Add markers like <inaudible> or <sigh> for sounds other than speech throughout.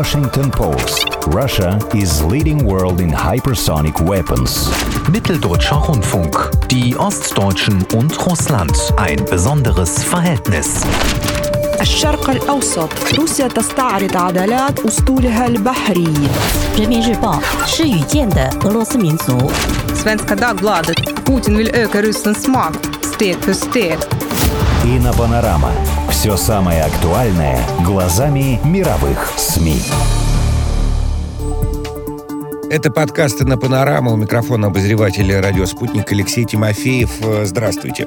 Washington Post. Russia is leading world in hypersonic weapons. Mitteldeutscher Rundfunk. Die Ostdeutschen und Russland. Ein besonderes Verhältnis. الشرق الأوسط روسيا تستعرض عضلات أسطولها البحري. Svenska Dagbladet. Putin will öka Rysslands makt steg för steg. Ina Panorama Все самое актуальное глазами мировых СМИ. Это подкасты на Панораму. У микрофона обозреватель радио «Спутник» Алексей Тимофеев. Э, Здравствуйте.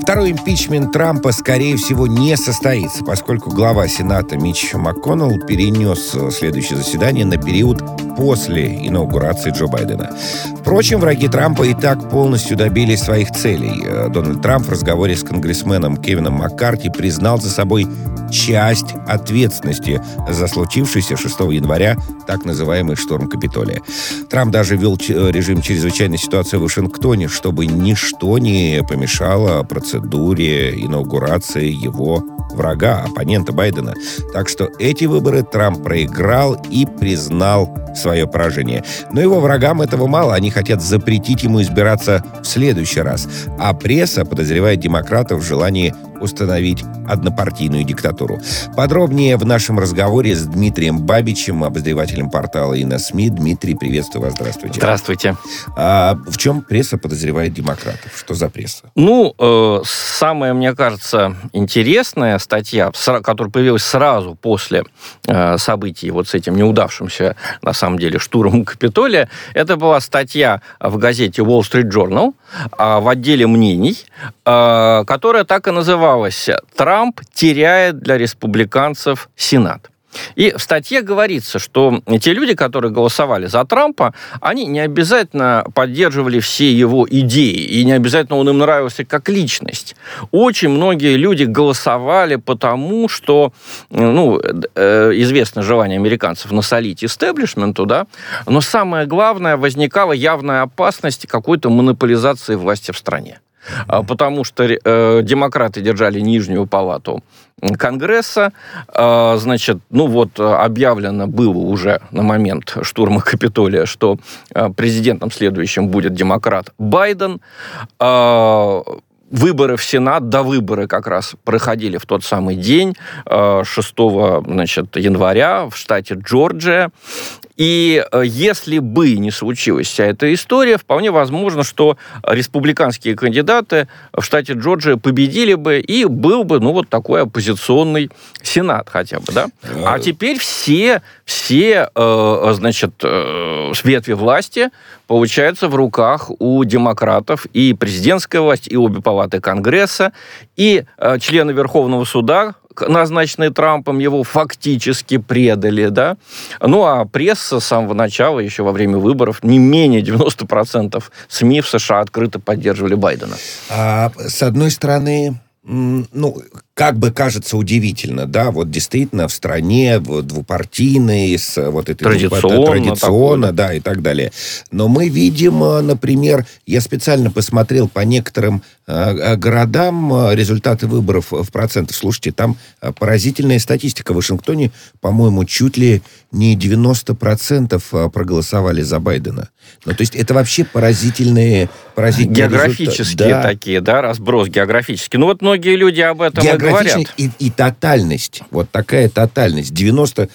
Второй импичмент Трампа, скорее всего, не состоится, поскольку глава Сената Митч МакКоннелл перенес э, следующее заседание на период после инаугурации Джо Байдена. Впрочем, враги Трампа и так полностью добились своих целей. Э, Дональд Трамп в разговоре с конгрессменом Кевином Маккарти признал за собой часть ответственности за случившийся 6 января так называемый шторм Капитолия. Трамп даже ввел э, режим чрезвычайной ситуации в Вашингтоне, чтобы ничто не помешало процедуре инаугурации его врага, оппонента Байдена. Так что эти выборы Трамп проиграл и признал свое поражение. Но его врагам этого мало. Они хотят запретить ему избираться в следующий раз. А пресса подозревает демократов в желании установить однопартийную диктатуру. Подробнее в нашем разговоре с Дмитрием Бабичем, обозревателем портала «Инна СМИ». Дмитрий, приветствую вас, здравствуйте. Здравствуйте. А в чем пресса подозревает демократов? Что за пресса? Ну, э, самая, мне кажется, интересная статья, которая появилась сразу после э, событий вот с этим неудавшимся, на самом деле, штурмом Капитолия, это была статья в газете Wall Street Journal а, в отделе мнений, э, которая так и называлась «Трамп теряет для республиканцев Сенат». И в статье говорится, что те люди, которые голосовали за Трампа, они не обязательно поддерживали все его идеи, и не обязательно он им нравился как личность. Очень многие люди голосовали потому, что, ну, э, известно желание американцев насолить истеблишменту, да, но самое главное, возникала явная опасность какой-то монополизации власти в стране. А, Потому что э, демократы держали нижнюю палату Конгресса. Э, значит, ну вот э, объявлено было уже на момент штурма Капитолия, что э, президентом следующим будет демократ Байден. Э, Выборы в Сенат, до выборы как раз проходили в тот самый день, э, 6 значит, января в штате Джорджия. И э, если бы не случилась вся эта история, вполне возможно, что республиканские кандидаты в штате Джорджия победили бы, и был бы, ну, вот такой оппозиционный сенат хотя бы, да? А теперь все, все, э, значит, э, ветви власти, получается, в руках у демократов и президентская власть, и обе палаты Конгресса, и члены Верховного суда, назначенные Трампом, его фактически предали, да. Ну, а пресса с самого начала, еще во время выборов, не менее 90% СМИ в США открыто поддерживали Байдена. А, с одной стороны, ну, как бы кажется удивительно, да, вот действительно в стране вот, двупартийной, с вот этой Традиционно традиционно, такое. да, и так далее. Но мы видим, э, например, я специально посмотрел по некоторым э, э, городам э, результаты выборов в процентах. Слушайте, там поразительная статистика. В Вашингтоне, по-моему, чуть ли не 90% э, проголосовали за Байдена. Ну, то есть это вообще поразительные, поразительные Географические результаты. Да. такие, да, разброс географический. Ну, вот многие люди об этом и говорят. И, и тотальность. Вот такая тотальность. 90%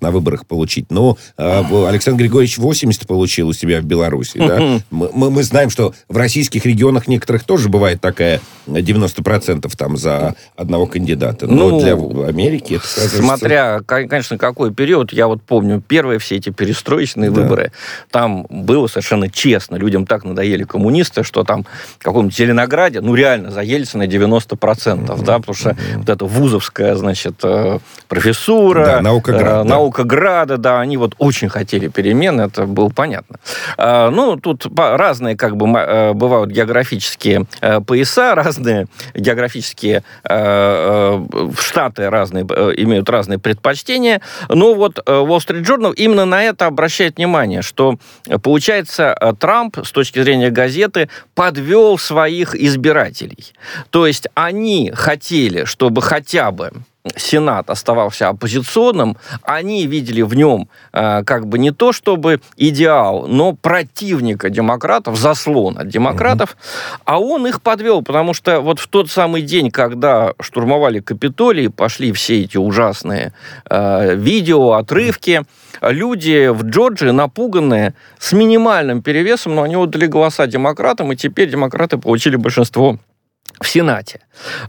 на выборах получить. Но э, Александр Григорьевич 80 получил у себя в Беларуси. Да? Мы, мы- знаем, что в российских регионах некоторых тоже бывает такая э, 90% там за одного кандидата. Но Ну, для Америки это кажется- Смотря, конечно, какой период. Я вот помню первые все эти перестроечные Да. выборы. Там было совершенно честно. Людям так надоели коммунисты, что там в каком-нибудь Зеленограде, ну, реально, за Ельцина 90%, да, потому что вот эта вузовская, значит, э, профессура, Да, наукоград, э, да. наукограда, да, они вот очень хотели перемен, это было понятно. А, Ну, тут разные, как бы, э, бывают географические э, пояса, разные географические э, штаты разные, имеют разные предпочтения. Но вот Wall Street Journal именно на это обращает внимание, что, получается, Трамп, с точки зрения газеты, подвел своих избирателей. То есть они хотели, чтобы хотя бы Сенат оставался оппозиционным, они видели в нем э, как бы не то чтобы идеал, но противника демократов, заслон от демократов, mm-hmm. а он их подвел, потому что вот в тот самый день, когда штурмовали Капитолий, пошли все эти ужасные э, видео, отрывки, люди в Джорджии напуганные, с минимальным перевесом, но они отдали голоса демократам, и теперь демократы получили большинство в Сенате.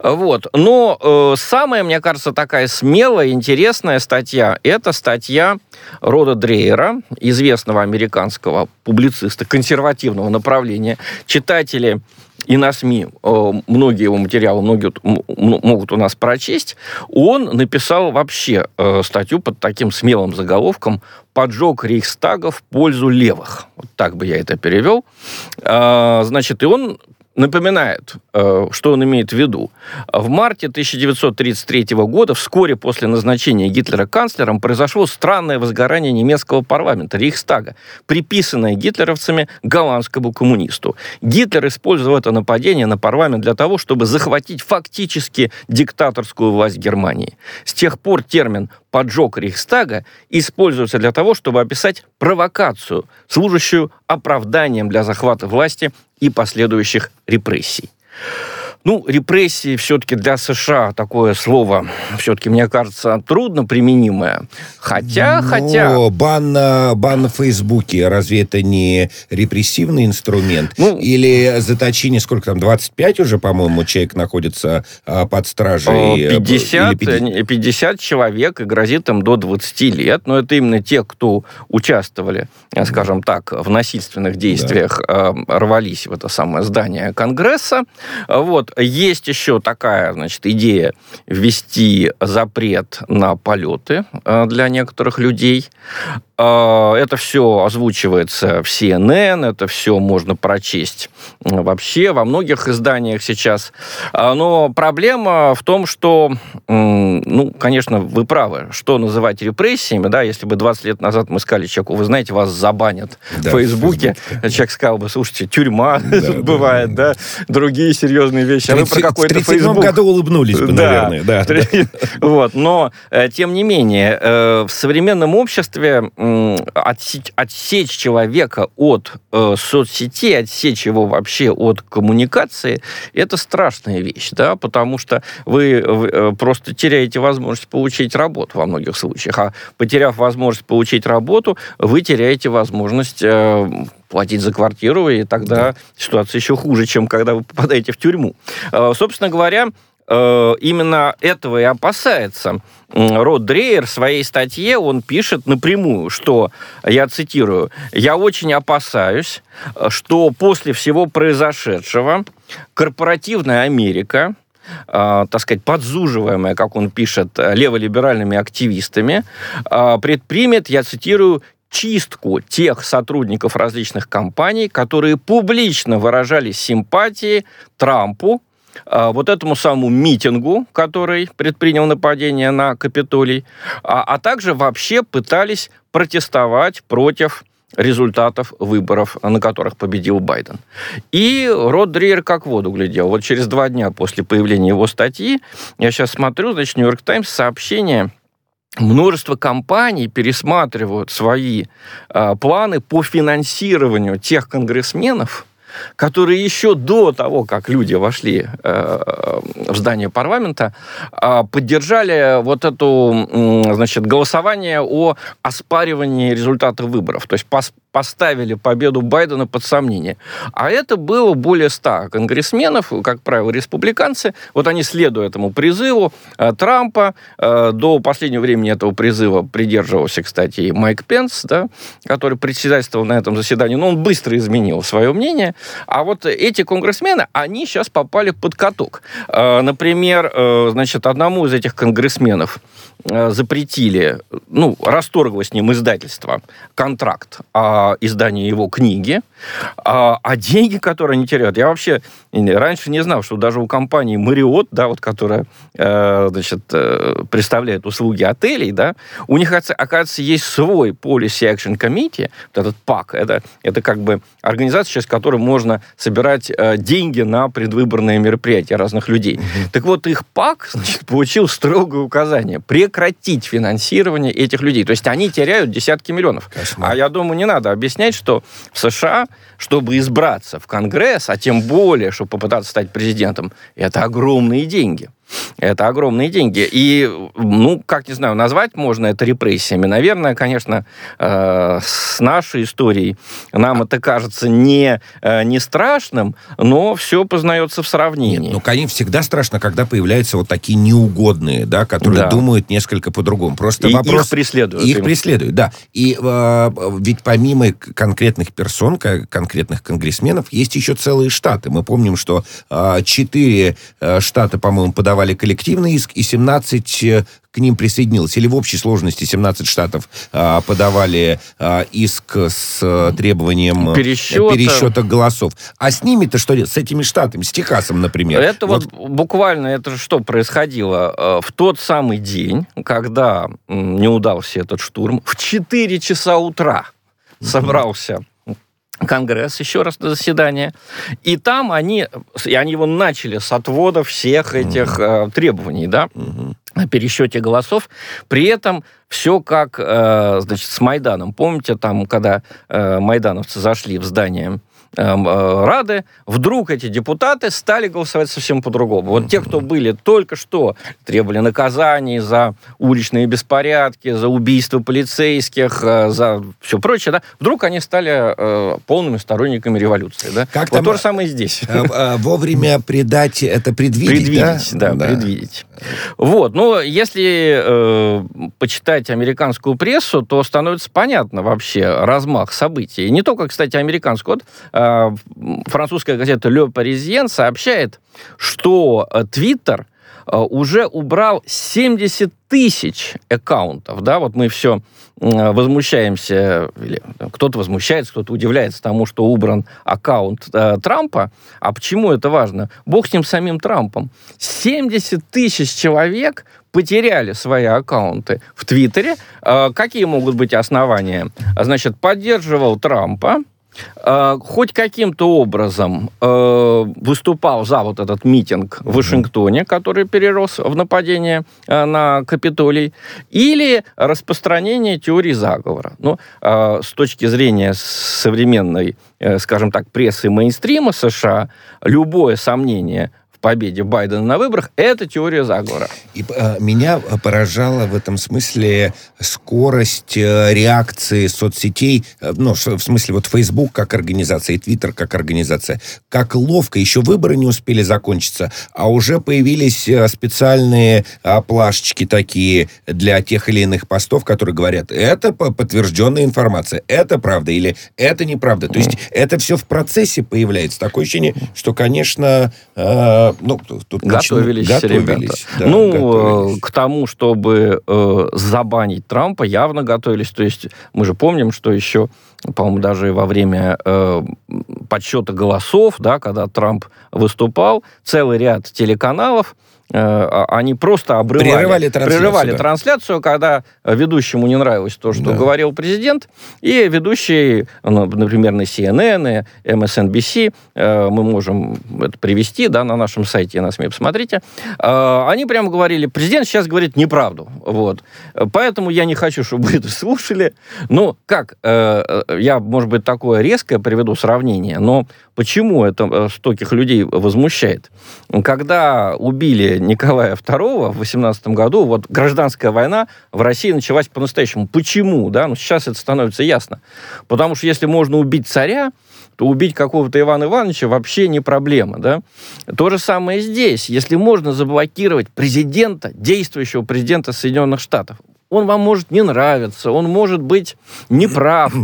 Вот. Но э, самая, мне кажется, такая смелая, интересная статья – это статья Рода Дрейера, известного американского публициста консервативного направления. Читатели и на СМИ э, многие его материалы многие могут у нас прочесть, он написал вообще э, статью под таким смелым заголовком «Поджог Рейхстага в пользу левых». Вот так бы я это перевел. Э, значит, и он напоминает, э, что он имеет в виду. В марте 1933 года, вскоре после назначения Гитлера канцлером, произошло странное возгорание немецкого парламента, Рейхстага, приписанное гитлеровцами голландскому коммунисту. Гитлер использовал это нападение на парламент для того, чтобы захватить фактически диктаторскую власть Германии. С тех пор термин поджог Рейхстага используется для того, чтобы описать провокацию, служащую оправданием для захвата власти и последующих репрессий. Ну, репрессии все-таки для США такое слово, все-таки, мне кажется, трудно применимое. Хотя, Но хотя... Бан бан на Фейсбуке, разве это не репрессивный инструмент? Ну, Или заточение, сколько там, 25 уже, по-моему, человек находится а, под стражей? 50, Или 50? 50 человек, и грозит им до 20 лет. Но это именно те, кто участвовали, скажем так, в насильственных действиях, да. рвались в это самое здание Конгресса. Вот. Есть еще такая, значит, идея ввести запрет на полеты э, для некоторых людей. Э, это все озвучивается в CNN, это все можно прочесть вообще во многих изданиях сейчас. Э, но проблема в том, что, ну, конечно, вы правы, что называть репрессиями, да, если бы 20 лет назад мы сказали человеку, вы знаете, вас забанят да, в Фейсбуке, человек сказал бы, слушайте, тюрьма да, <laughs> бывает, да, да, другие серьезные вещи а вы про какой-то В 37 году улыбнулись бы, да, наверное. Да, да. Вот, но, э, тем не менее, э, в современном обществе отсечь человека от э, соцсетей, отсечь его вообще от коммуникации, это страшная вещь, да, потому что вы просто теряете возможность получить работу во многих случаях, а потеряв возможность получить работу, вы теряете возможность платить за квартиру, и тогда да. ситуация еще хуже, чем когда вы попадаете в тюрьму. Э, собственно говоря, э, именно этого и опасается Род Дрейер в своей статье, он пишет напрямую, что, я цитирую, «Я очень опасаюсь, что после всего произошедшего корпоративная Америка, э, так сказать, подзуживаемая, как он пишет, леволиберальными активистами, предпримет, я цитирую, чистку тех сотрудников различных компаний, которые публично выражали симпатии Трампу, а, вот этому самому митингу, который предпринял нападение на Капитолий, а, а также вообще пытались протестовать против результатов выборов, на которых победил Байден. И Род Дриер как воду глядел. Вот через два дня после появления его статьи, я сейчас смотрю, значит, Нью-Йорк Таймс сообщение – множество компаний пересматривают свои э, планы по финансированию тех конгрессменов, которые еще до того, как люди вошли э, в здание парламента, э, поддержали вот эту, э, значит, голосование о оспаривании результатов выборов. То есть поставили победу Байдена под сомнение. А это было более ста конгрессменов, как правило, республиканцы. Вот они, следуя этому призыву э, Трампа, э, до последнего времени этого призыва придерживался, кстати, и Майк Пенс, да, который председательствовал на этом заседании, но он быстро изменил свое мнение. А вот эти конгрессмены, они сейчас попали под каток. Э, например, значит, одному из этих конгрессменов запретили, ну, расторгло с ним издательство, контракт о а, издания его книги, а, а деньги, которые они теряют, я вообще раньше не знал, что даже у компании Marriott, да, вот, которая, э, значит, э, представляет услуги отелей, да, у них, оказывается, есть свой Policy Action Committee, вот этот ПАК, это, это как бы организация, через которую можно собирать э, деньги на предвыборные мероприятия разных людей. Mm-hmm. Так вот, их ПАК значит, получил строгое указание прекратить финансирование этих людей. То есть они теряют десятки миллионов. Кошмар. А я думаю, не надо объяснять, что в США, чтобы избраться в Конгресс, а тем более, чтобы попытаться стать президентом, это огромные деньги. Это огромные деньги. И, ну, как не знаю, назвать можно это репрессиями. Наверное, конечно, э, с нашей историей нам это кажется не, э, не страшным, но все познается в сравнении. Нет, ну, конечно, всегда страшно, когда появляются вот такие неугодные, да, которые да. думают несколько по-другому. Просто И вопрос... их преследуют. Их им. преследуют, да. И э, ведь помимо конкретных персон, конкретных конгрессменов, есть еще целые штаты. Мы помним, что э, четыре э, штата, по-моему, подавали подавали коллективный иск, и 17 э, к ним присоединилось. Или в общей сложности 17 штатов а, подавали а, иск с а, требованием э, пересчета. пересчета голосов. А с ними-то что? С этими штатами, с Техасом, например. Это вот, вот буквально, это что происходило? В тот самый день, когда не удался этот штурм, в 4 часа утра собрался Конгресс еще раз на заседание. И там они, и они его начали с отвода всех этих mm-hmm. э, требований, да, mm-hmm. о пересчете голосов. При этом все как, э, значит, с Майданом. Помните, там, когда э, майдановцы зашли в здание Рады, вдруг эти депутаты стали голосовать совсем по-другому. Вот те, кто были только что, требовали наказаний за уличные беспорядки, за убийство полицейских, э, за все прочее, да, вдруг они стали э, полными сторонниками революции. Да? Как вот там, то же самое и здесь. Вовремя предать, это предвидеть, Предвидеть, да, да, да. предвидеть. Вот, но если э, почитать американскую прессу, то становится понятно вообще размах событий. И не только, кстати, американскую. Вот, э, французская газета Le Parisien сообщает, что Твиттер э, уже убрал 70 тысяч аккаунтов, да, вот мы все возмущаемся, или кто-то возмущается, кто-то удивляется тому, что убран аккаунт э, Трампа. А почему это важно? Бог с ним самим Трампом. 70 тысяч человек потеряли свои аккаунты в Твиттере. Э, какие могут быть основания? Значит, поддерживал Трампа, Э, хоть каким-то образом э, выступал за вот этот митинг в Вашингтоне, который перерос в нападение э, на Капитолий, или распространение теории заговора. Ну, с точки зрения современной, скажем так, прессы мейнстрима США, любое сомнение победе Байдена на выборах, это теория заговора. И э, меня поражала в этом смысле скорость э, реакции соцсетей, э, ну, в смысле вот Facebook как организация и Twitter как организация, как ловко, еще выборы не успели закончиться, а уже появились специальные плашечки такие для тех или иных постов, которые говорят, это подтвержденная информация, это правда или это неправда. То есть это все в процессе появляется. Такое ощущение, что, конечно, э, ну, тут готовились, готовились Да, ну, готовились. к тому, чтобы э, забанить Трампа, явно готовились. То есть мы же помним, что еще, по-моему, даже во время э, подсчета голосов, да, когда Трамп выступал, целый ряд телеканалов Э, они просто обрывали, прерывали трансляцию, прерывали да. трансляцию, когда ведущему не нравилось то, что да. говорил президент, и ведущие, ну, например, на CNN и MSNBC, э, мы можем это привести да, на нашем сайте, на СМИ, посмотрите, э, они прямо говорили, президент сейчас говорит неправду, вот, поэтому я не хочу, чтобы <laughs> вы это слушали. Ну, как, я, может быть, такое резкое приведу сравнение, но почему это стольких людей возмущает? Когда убили Николая II в 18 году, вот гражданская война в России началась по-настоящему. Почему? Да? Ну, сейчас это становится ясно. Потому что если можно убить царя, то убить какого-то Ивана Ивановича вообще не проблема. Да? То же самое здесь. Если можно заблокировать президента, действующего президента Соединенных Штатов, он вам может не нравиться, он может быть неправ. <clears throat>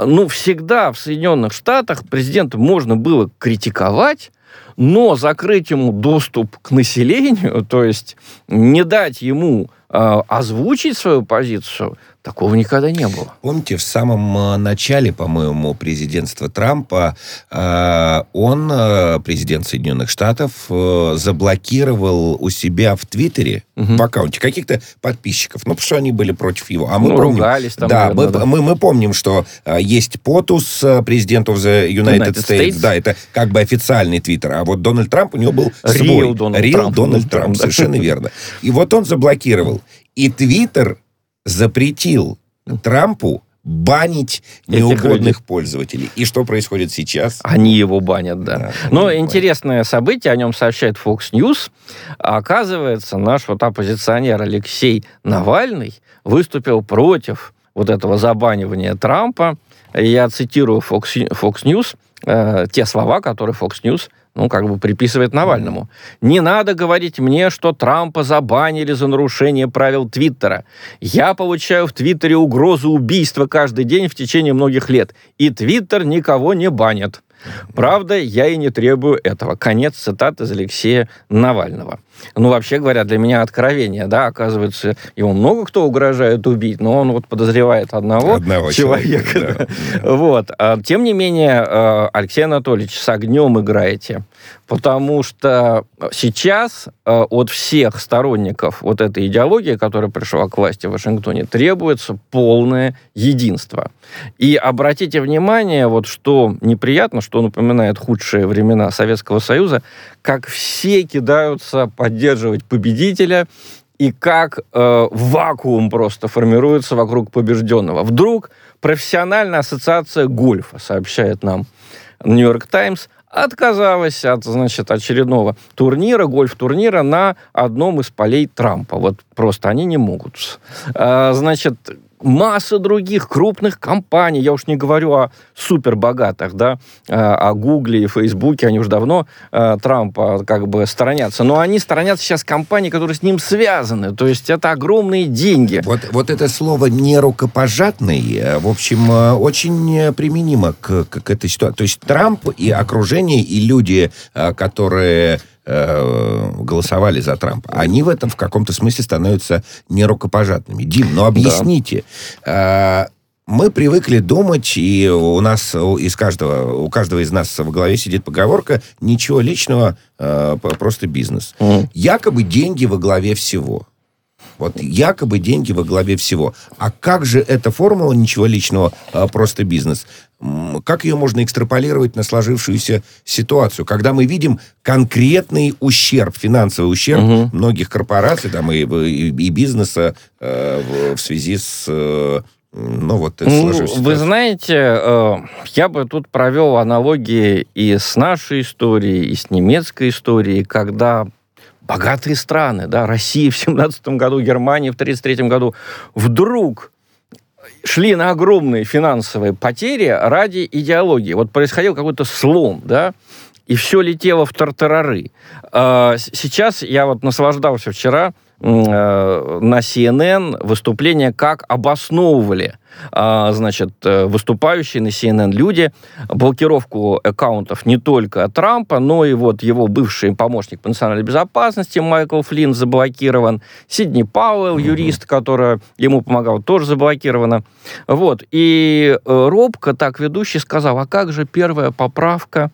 Ну, всегда в Соединенных Штатах президента можно было критиковать, но закрыть ему доступ к населению, <laughs> то есть не дать ему э, озвучить свою позицию, Такого никогда не было. Помните, в самом э, начале, по-моему, президентства Трампа э, он, э, президент Соединенных Штатов, заблокировал у себя в Твиттере угу. в аккаунте каких-то подписчиков, ну, потому что они были против его. А мы ну, помним, ругались там. Да, наверное, мы, да. Мы, мы помним, что есть POTUS, президент of the United, United States. States. Да, это как бы официальный твиттер. А вот Дональд Трамп, у него был свой. Real Дональд <laughs> Real Трамп. Дональд Трамп, совершенно верно. И вот он заблокировал. И Твиттер запретил Трампу банить неугодных пользователей. И что происходит сейчас? Они его банят, да. да Но интересное банят. событие, о нем сообщает Fox News. Оказывается, наш вот оппозиционер Алексей Навальный выступил против вот этого забанивания Трампа. Я цитирую Fox, Fox News, э, те слова, которые Fox News ну, как бы приписывает Навальному. Не надо говорить мне, что Трампа забанили за нарушение правил Твиттера. Я получаю в Твиттере угрозу убийства каждый день в течение многих лет. И Твиттер никого не банит. Правда, я и не требую этого. Конец цитаты из Алексея Навального. Ну, вообще говоря, для меня откровение, да, оказывается, ему много кто угрожает убить, но он вот подозревает одного, одного человека. человека да. <laughs> Вот. А, тем не менее, э, Алексей Анатольевич, с огнем играете, потому что сейчас э, от всех сторонников вот этой идеологии, которая пришла к власти в Вашингтоне, требуется полное единство. И обратите внимание, вот что неприятно, что напоминает худшие времена Советского Союза, как все кидаются поддерживать победителя, и как э, вакуум просто формируется вокруг побежденного. Вдруг профессиональная ассоциация гольфа, сообщает нам Нью-Йорк Таймс, отказалась от, значит, очередного турнира, гольф-турнира на одном из полей Трампа. Вот просто они не могут. А, значит, масса других крупных компаний, я уж не говорю о супербогатых, да, а, о Гугле и Фейсбуке, они уже давно э, Трампа как бы сторонятся, но они сторонятся сейчас компаний, которые с ним связаны, то есть это огромные деньги. Вот, вот это слово «нерукопожатный», э, в общем, э, очень применимо к, к этой ситуации. То есть Трамп и окружение, и люди, которые э, голосовали за Трампа, они в этом в каком-то смысле становятся нерукопожатными. Дим, ну объясните. Да. Э, мы привыкли думать, и у нас из каждого, у каждого из нас в голове сидит поговорка «ничего личного, э, просто бизнес». Mm. Якобы деньги во главе всего. Вот якобы деньги во главе всего. А как же эта формула ничего личного, просто бизнес? Как ее можно экстраполировать на сложившуюся ситуацию, когда мы видим конкретный ущерб, финансовый ущерб угу. многих корпораций там, и, и, и бизнеса э, в, в связи с э, ну, вот, ну, вы знаете, э, я бы тут провел аналогии и с нашей историей, и с немецкой историей, когда богатые страны, да, Россия в 17 году, Германия в 33 году, вдруг шли на огромные финансовые потери ради идеологии. Вот происходил какой-то слом, да, и все летело в тартарары. А, сейчас я вот наслаждался вчера на CNN выступление, как обосновывали а, значит, э, выступающие на CNN люди блокировку аккаунтов не только Трампа, но и вот его бывший помощник по национальной безопасности Майкл Флинн заблокирован, Сидни Пауэлл, юрист, который ему помогал, тоже заблокирована. Вот. И э, робко так ведущий сказал, а как же первая поправка?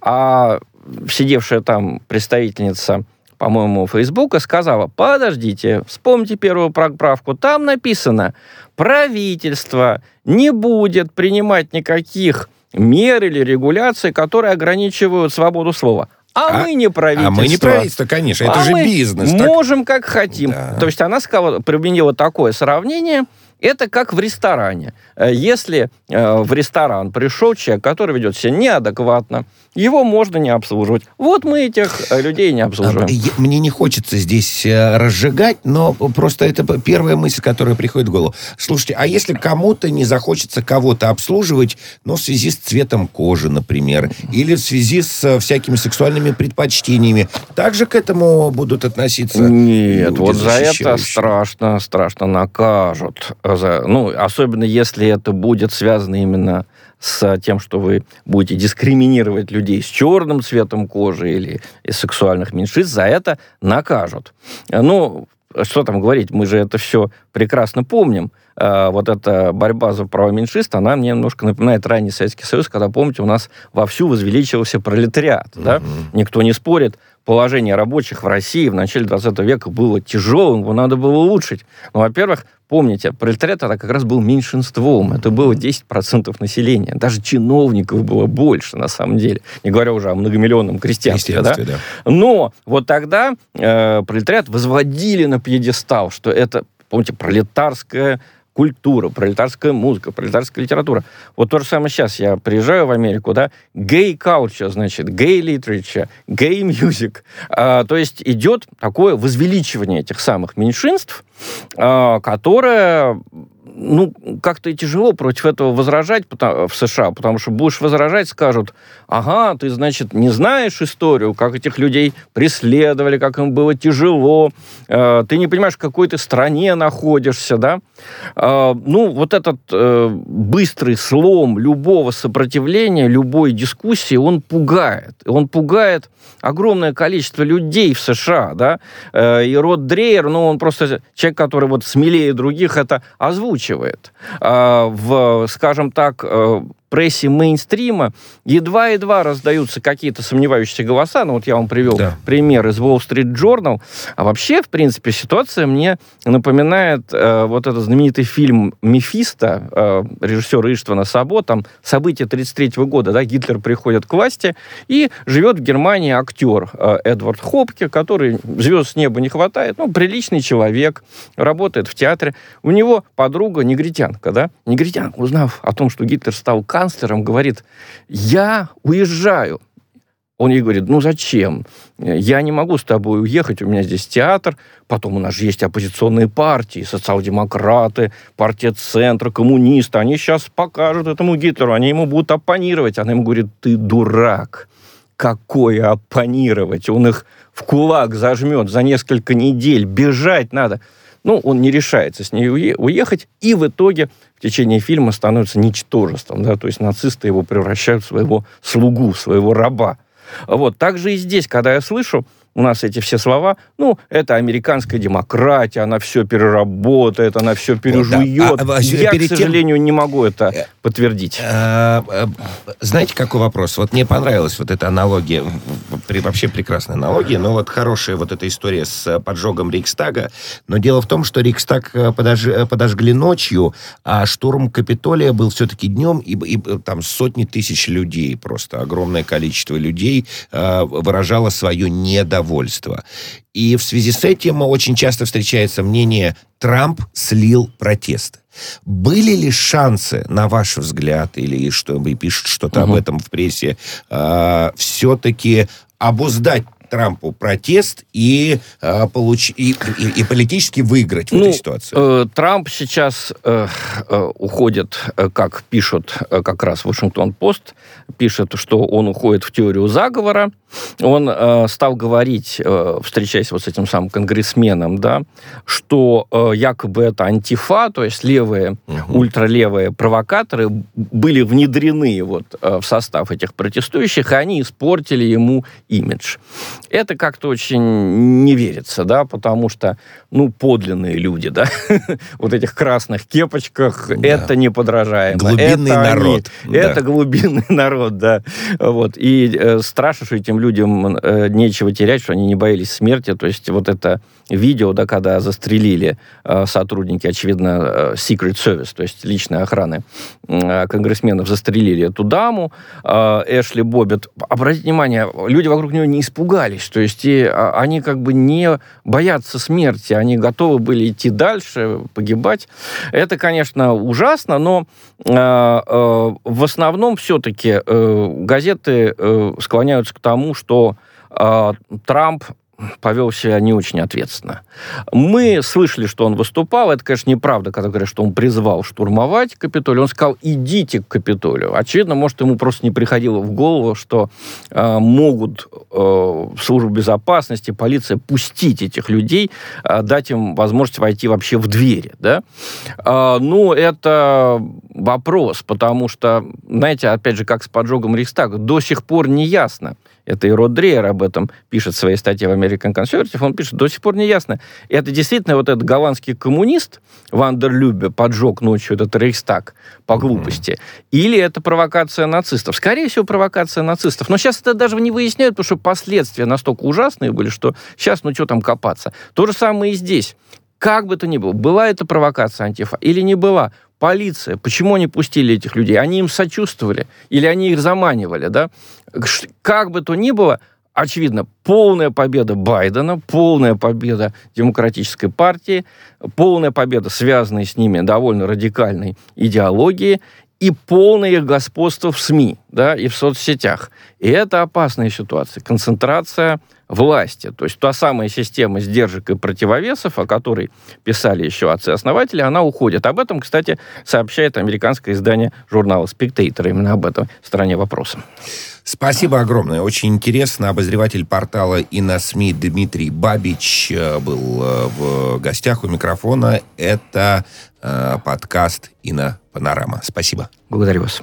А сидевшая там представительница по-моему, Фейсбука сказала, подождите, вспомните первую поправку, там написано, правительство не будет принимать никаких мер или регуляций, которые ограничивают свободу слова. А, а мы не правительство. А мы не правительство, конечно, это а же бизнес. Можем так? как хотим. Да. То есть она сказала, применила такое сравнение – это как в ресторане. Э, если э, в ресторан пришел человек, который ведет себя неадекватно, его можно не обслуживать. Вот мы этих э, людей не обслуживаем. А, мне не хочется здесь разжигать, но просто это первая мысль, которая приходит в голову. Слушайте, а если кому-то не захочется кого-то обслуживать, но в связи с цветом кожи, например, или в связи с всякими сексуальными предпочтениями, также к этому будут относиться? Нет, вот за это страшно, страшно накажут за, ну, особенно если это будет связано именно с тем, что вы будете дискриминировать людей с черным цветом кожи или из сексуальных меньшинств, за это накажут. Ну, что там говорить, мы же это все прекрасно помним. Э, вот эта борьба за права меньшинств, она мне немножко напоминает ранний Советский Союз, когда, помните, у нас вовсю возвеличивался пролетариат. Mm-hmm. Да? Никто не спорит, положение рабочих в России в начале 20 века было тяжелым, его надо было улучшить. Ну, во-первых, помните, пролетариат это как раз был меньшинством, это было 10% населения, даже чиновников было больше, на самом деле, не говоря уже о многомиллионном крестьянстве. да? Да. Но вот тогда э, пролетариат возводили на пьедестал, что это, помните, пролетарская культура, пролетарская музыка, пролетарская литература. Вот то же самое сейчас. Я приезжаю в Америку, да, culture, значит, gay music. А, то есть идет такое возвеличивание этих самых меньшинств, а, которое ну, как-то и тяжело против этого возражать в США, потому что будешь возражать, скажут, ага, ты, значит, не знаешь историю, как этих людей преследовали, как им было тяжело, э, ты не понимаешь, в какой ты стране находишься, да? Э, ну, вот этот э, быстрый слом любого сопротивления, любой дискуссии, он пугает. Он пугает огромное количество людей в США, да? И Род Дрейер, ну, он просто человек, который вот смелее других это озвучивает озвучивает а, в, скажем так, э, прессе мейнстрима едва-едва раздаются какие-то сомневающиеся голоса. Ну, вот я вам привел да. пример из Wall Street Journal. А вообще, в принципе, ситуация мне напоминает э, вот этот знаменитый фильм «Мефисто» э, режиссера Иштвана Сабо. Там события 1933 года, да, Гитлер приходит к власти, и живет в Германии актер э, Эдвард Хопке, который звезд с неба не хватает, ну, приличный человек, работает в театре. У него подруга негритянка, да, негритянка, узнав о том, что Гитлер стал канцлером, говорит, я уезжаю. Он ей говорит, ну зачем? Я не могу с тобой уехать, у меня здесь театр, потом у нас же есть оппозиционные партии, социал-демократы, партия центра, коммунисты, они сейчас покажут этому Гитлеру, они ему будут оппонировать. Она ему говорит, ты дурак, какое оппонировать? Он их в кулак зажмет за несколько недель, бежать надо. Ну, он не решается с ней уехать, и в итоге в течение фильма становится ничтожеством, да, то есть нацисты его превращают в своего слугу, в своего раба. Вот, также и здесь, когда я слышу, у нас эти все слова, ну, это американская демократия, она все переработает, она все пережует. Вот, да. а, а, Я, к сожалению, тем... не могу это э, подтвердить. А, а, знаете, какой вопрос? Вот мне понравилась вот эта аналогия, вообще прекрасная аналогия, но вот хорошая вот эта история с поджогом Рейхстага. Но дело в том, что Рейхстаг э, подож... Подожгли ночью, а штурм Капитолия был все-таки днем, и, и там сотни тысяч людей, просто огромное количество людей выражало свое недовольство недовольство. И в связи с этим очень часто встречается мнение «Трамп слил протесты». Были ли шансы, на ваш взгляд, или что вы пишут что-то угу. об этом в прессе, э, все-таки обуздать Трампу протест и, э, получ... и, и, и политически выиграть в ну, этой ситуации? Э, Трамп сейчас э, э, уходит, э, как пишут э, как раз Вашингтон-Пост, пишет, что он уходит в теорию заговора. Он э, стал говорить, э, встречаясь вот с этим самым конгрессменом, да, что э, якобы это антифа, то есть левые, угу. ультралевые провокаторы были внедрены вот э, в состав этих протестующих, и они испортили ему имидж. Это как-то очень не верится, да, потому что, ну, подлинные люди, да, <laughs> вот этих красных кепочках, да. это неподражаемо. Глубинный это народ. Они, да. Это глубинный <laughs> народ, да. Вот. И э, страшно, что этим людям э, нечего терять, что они не боялись смерти. То есть вот это видео, да, когда застрелили э, сотрудники, очевидно, э, Secret Service, то есть личной охраны э, конгрессменов, застрелили эту даму, э, Эшли Боббит. Обратите внимание, люди вокруг нее не испугались, то есть и, а, они как бы не боятся смерти, они готовы были идти дальше, погибать. Это, конечно, ужасно, но э, э, в основном все-таки э, газеты э, склоняются к тому, что Трамп повел себя не очень ответственно. Мы слышали, что он выступал. Это, конечно, неправда, когда говорят, что он призвал штурмовать Капитолий. Он сказал, идите к Капитолию. Очевидно, может, ему просто не приходило в голову, что э, могут э, службы безопасности, полиция пустить этих людей, э, дать им возможность войти вообще в двери. Да? Э, ну, это вопрос, потому что, знаете, опять же, как с поджогом Рейхстага, до сих пор не ясно, Это и Род Дрейер об этом пишет в своей статье в American Conservative. Он пишет, до сих пор не ясно, это действительно вот этот голландский коммунист Вандер Любе поджег ночью этот Рейхстаг по глупости, mm-hmm. или это провокация нацистов? Скорее всего, провокация нацистов. Но сейчас это даже не выясняют, потому что последствия настолько ужасные были, что сейчас, ну что там копаться. То же самое и здесь. Как бы то ни было, была это провокация антифа или не была, полиция, почему они пустили этих людей? Они им сочувствовали или они их заманивали, да? Как бы то ни было, очевидно, полная победа Байдена, полная победа Демократической партии, полная победа связанной с ними довольно радикальной идеологии и полное их господство в СМИ да, и в соцсетях. И это опасная ситуация. Концентрация власти. То есть та самая система сдержек и противовесов, о которой писали еще отцы-основатели, она уходит. Об этом, кстати, сообщает американское издание журнала «Спектейтор». Именно об этом в стране вопроса. Спасибо огромное. Очень интересно. Обозреватель портала и на СМИ Дмитрий Бабич э, был э, в гостях у микрофона. Это э, подкаст «Инна Панорама». Спасибо. Благодарю вас.